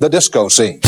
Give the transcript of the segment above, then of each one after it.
the disco scene.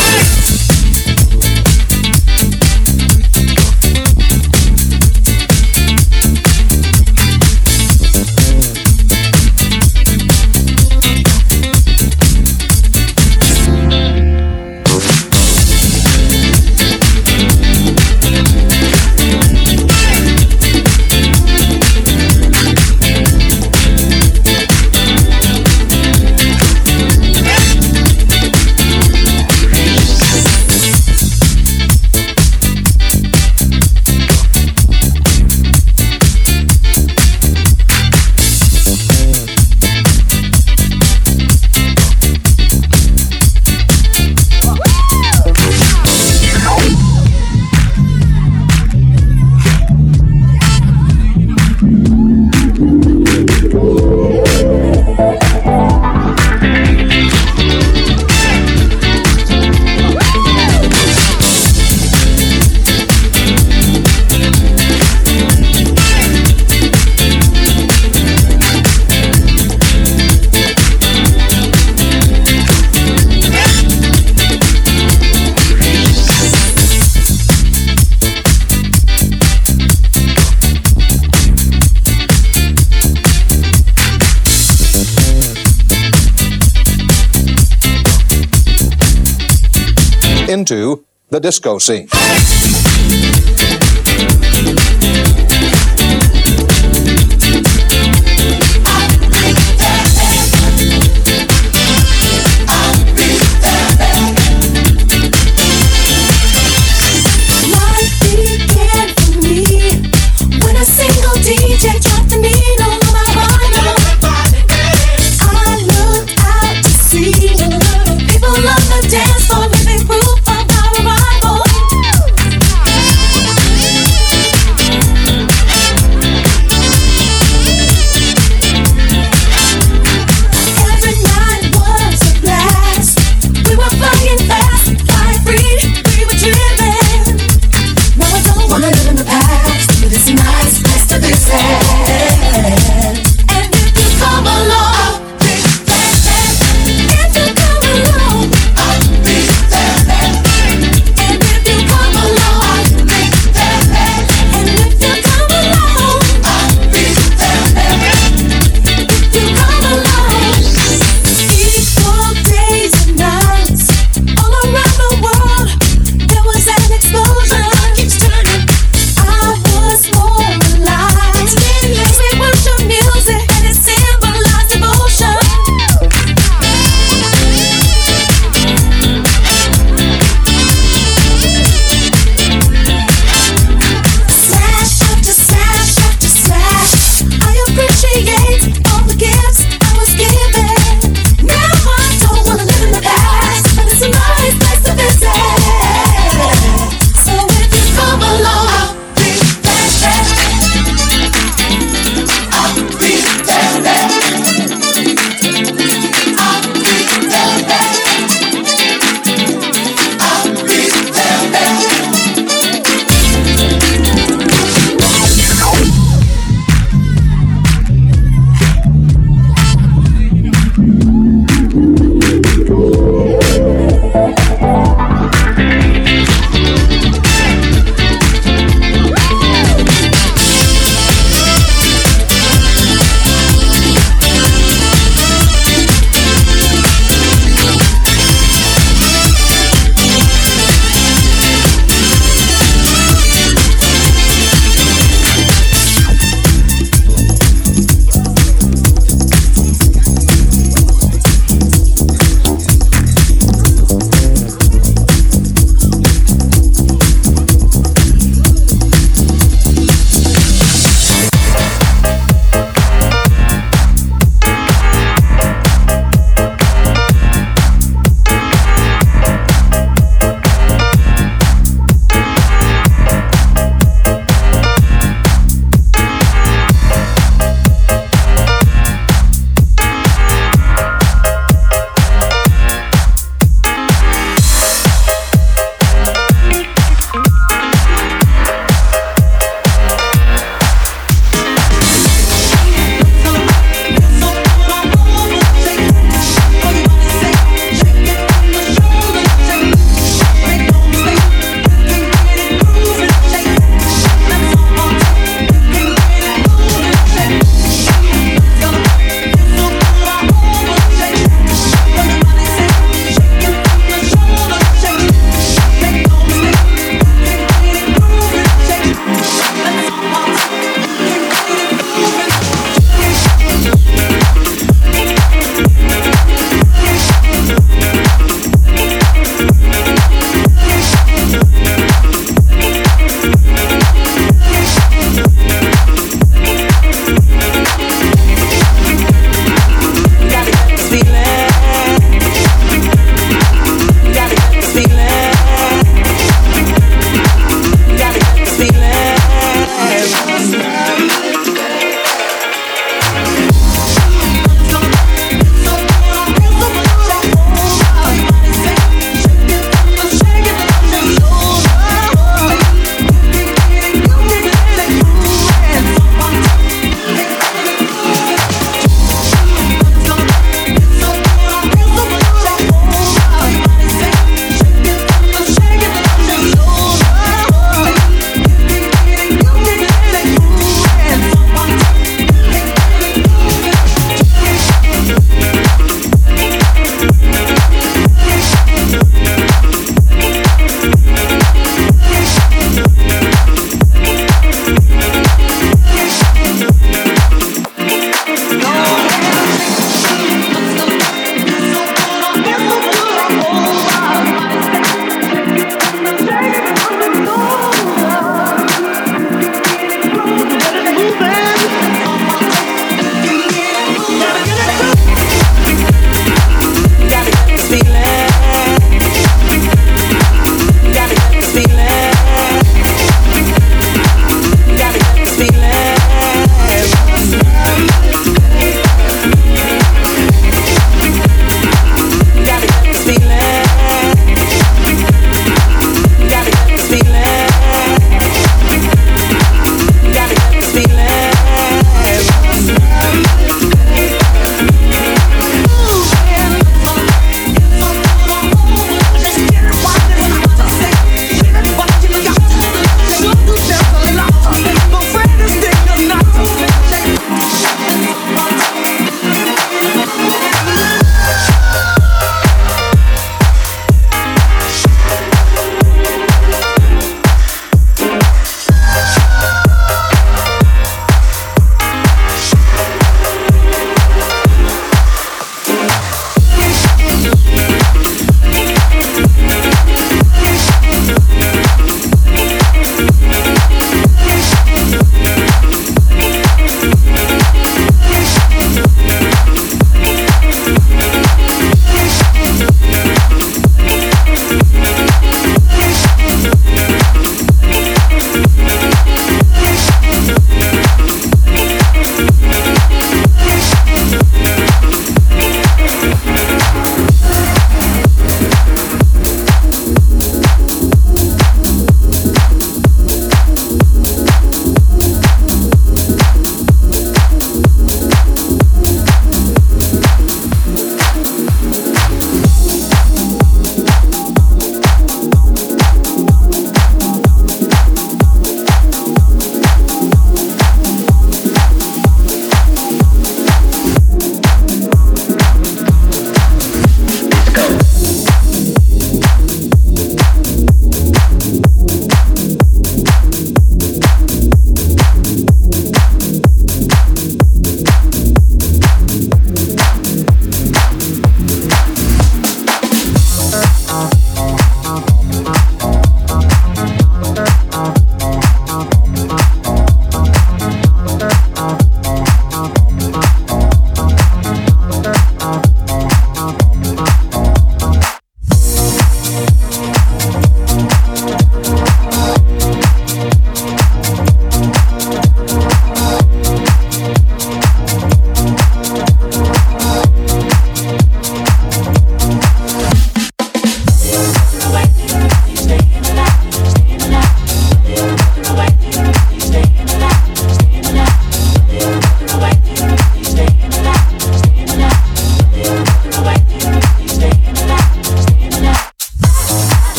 The disco scene.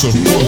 50,000 watts of.